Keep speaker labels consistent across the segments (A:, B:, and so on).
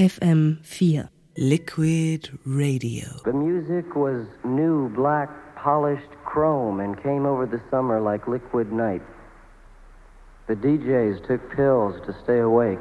A: FM4.
B: Liquid Radio.
C: The music was new, black, polished chrome and came over the summer like liquid night. The DJs took pills to stay awake.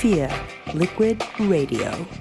D: FM4 Liquid Radio.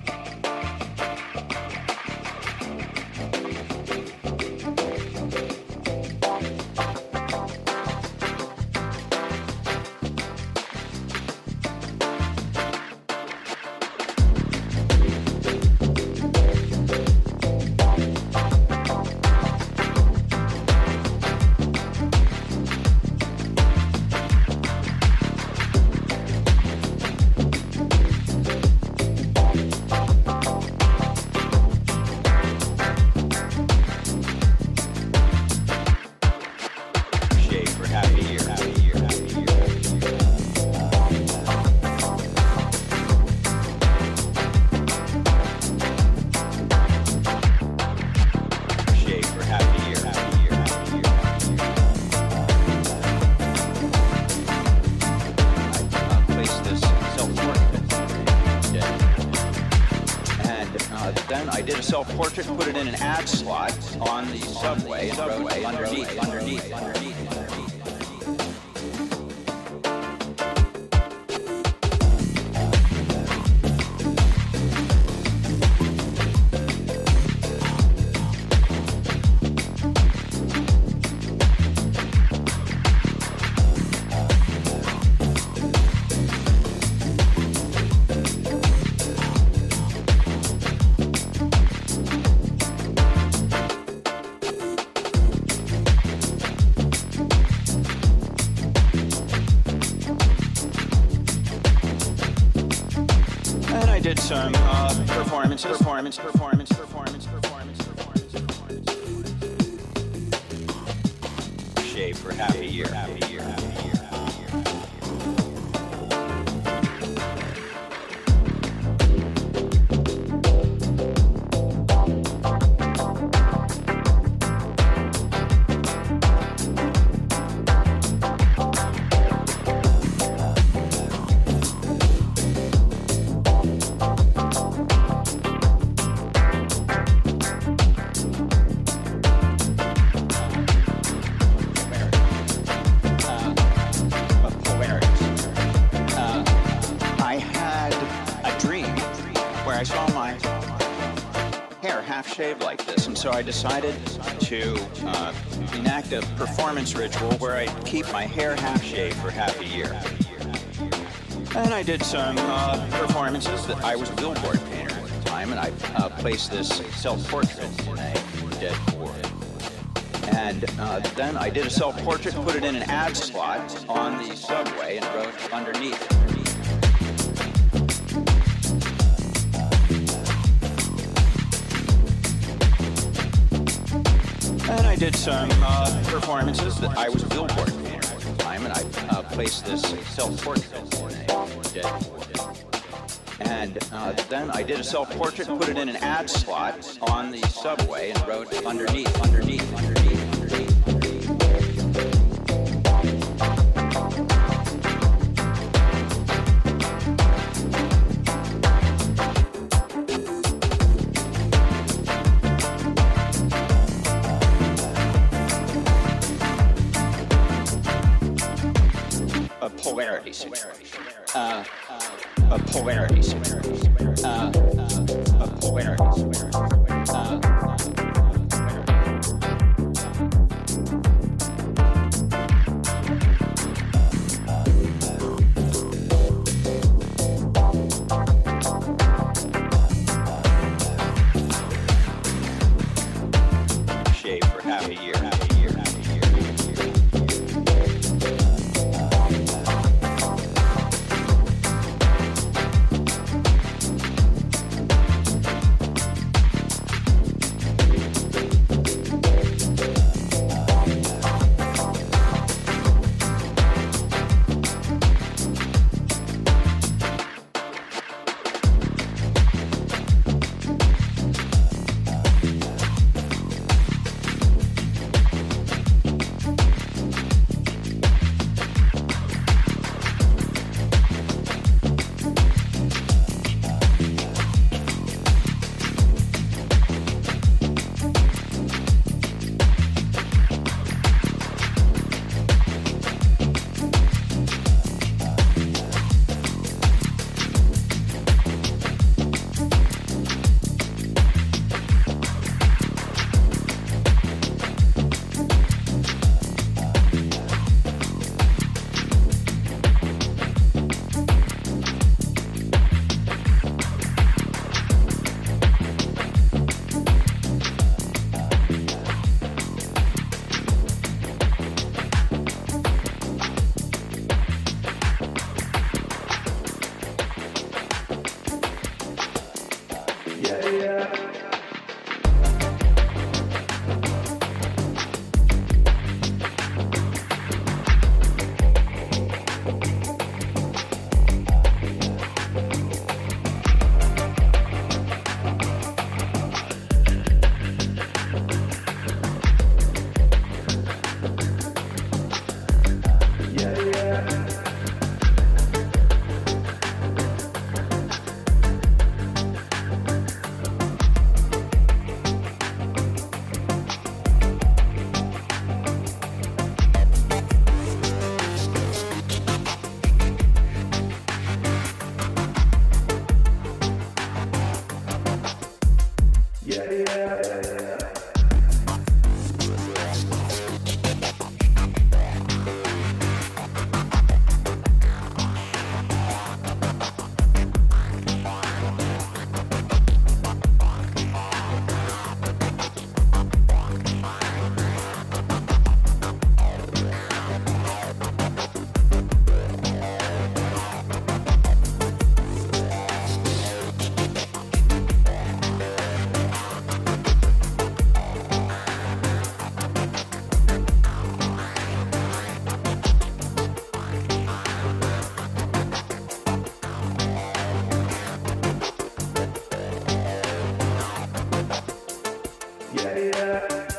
E: So I decided to uh, enact a performance ritual where I keep my hair half shaved for half a year. And I did some uh, performances that I was a billboard painter at the time, and I uh, placed this self-portrait in a dead board. And uh, then I did a self-portrait, put it in an ad slot on the subway, and wrote underneath. Some uh, performances that I was billboard painter at the time, and I uh, placed this self-portrait and uh, then I did a self-portrait, put it in an ad slot on the subway, and wrote underneath, underneath, underneath. yeah,
D: yeah.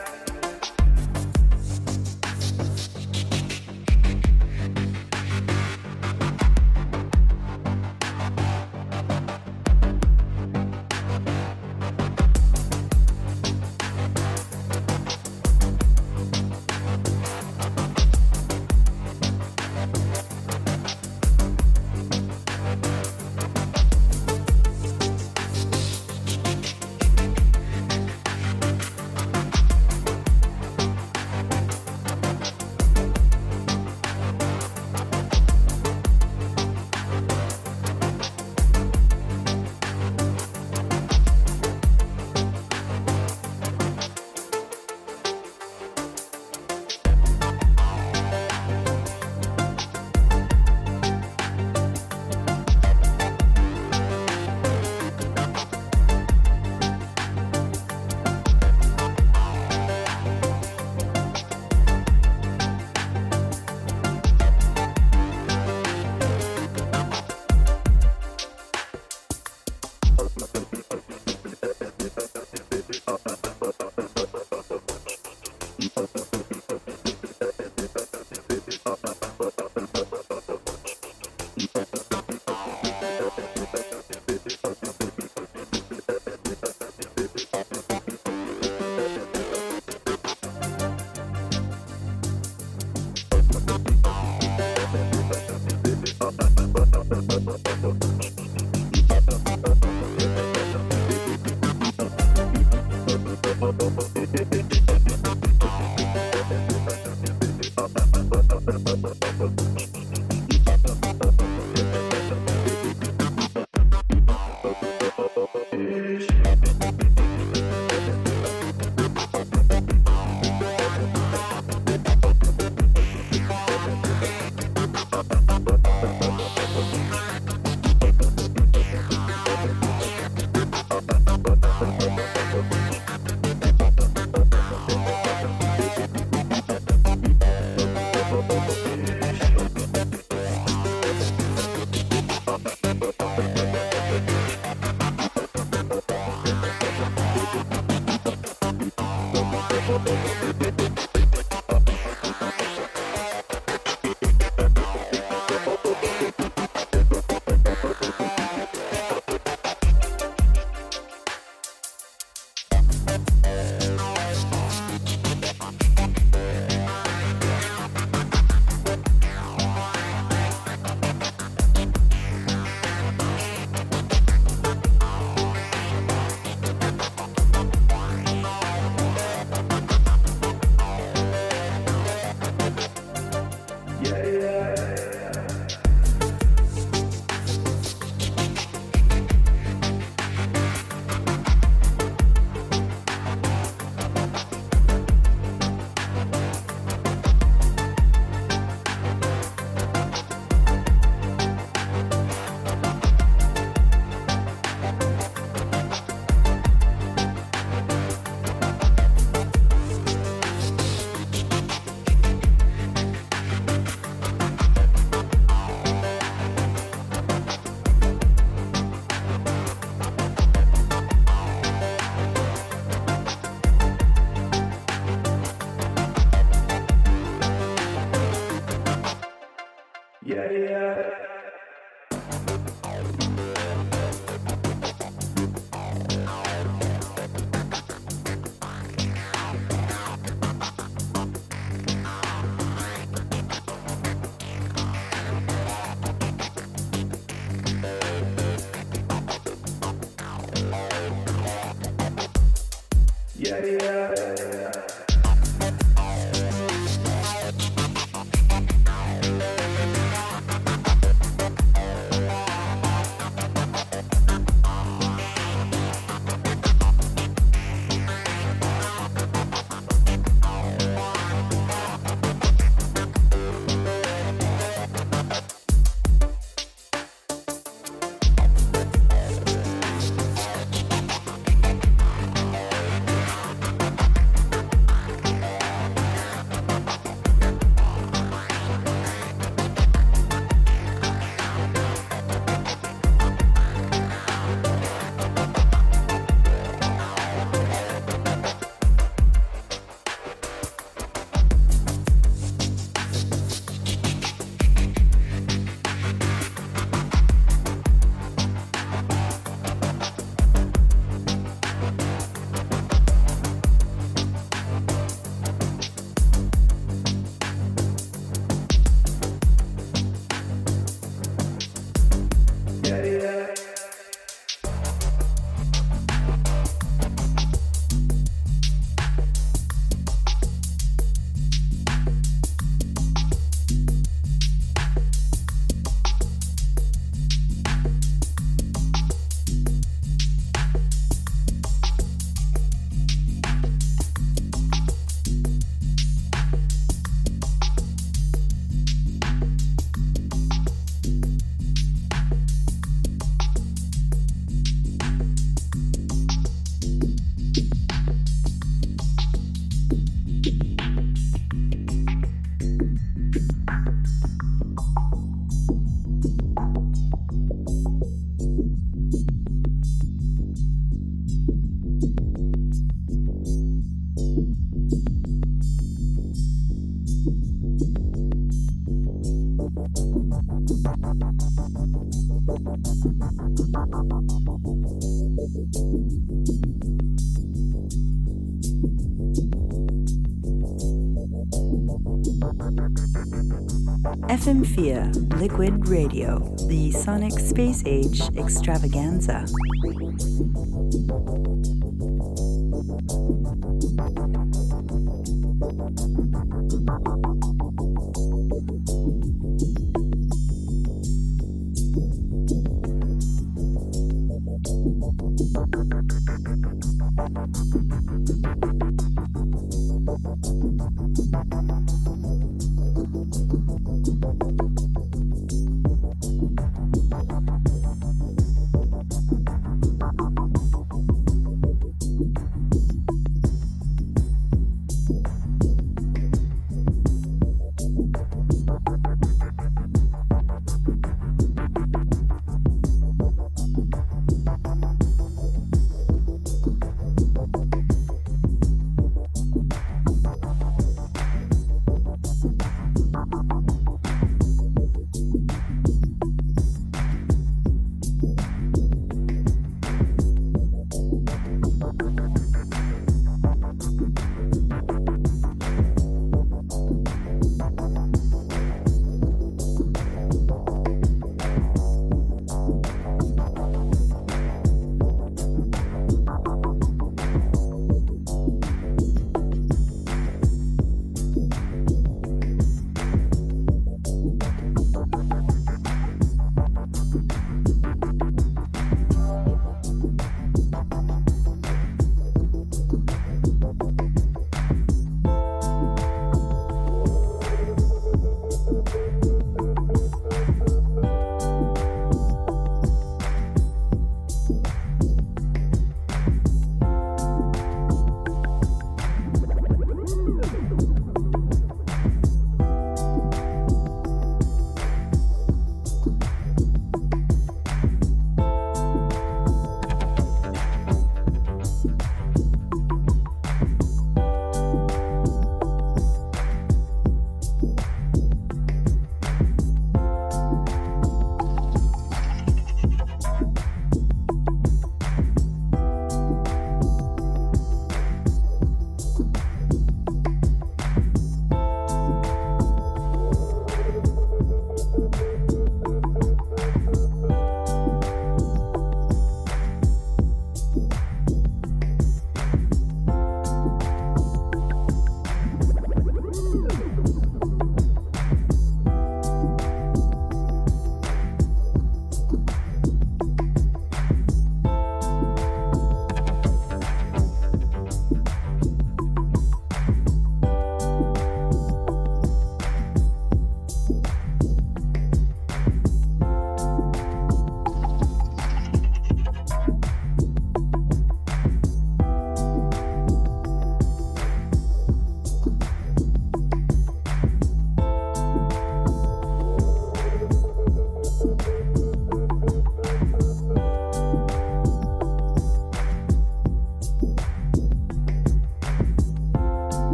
D: Yeah. Radio, the Sonic Space Age extravaganza.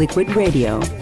D: Liquid Radio.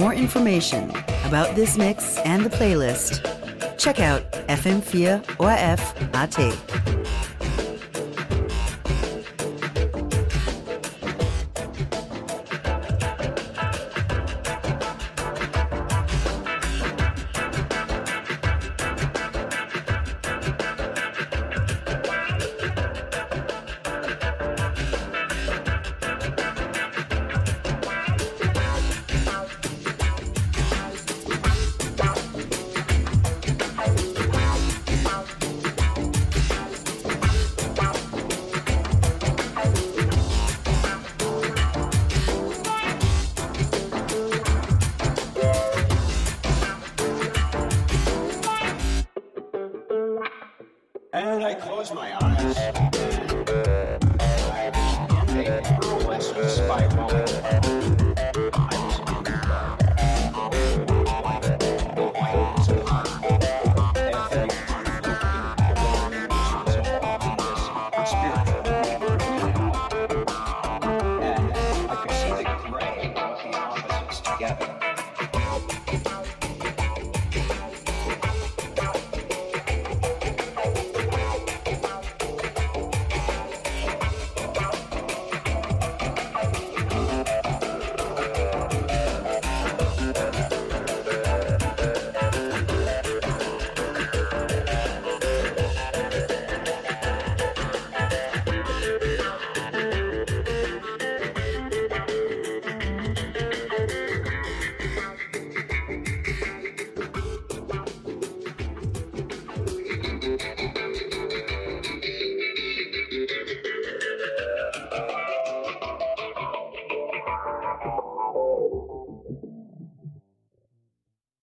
E: More information about this mix and the playlist, check out fm4orf.at.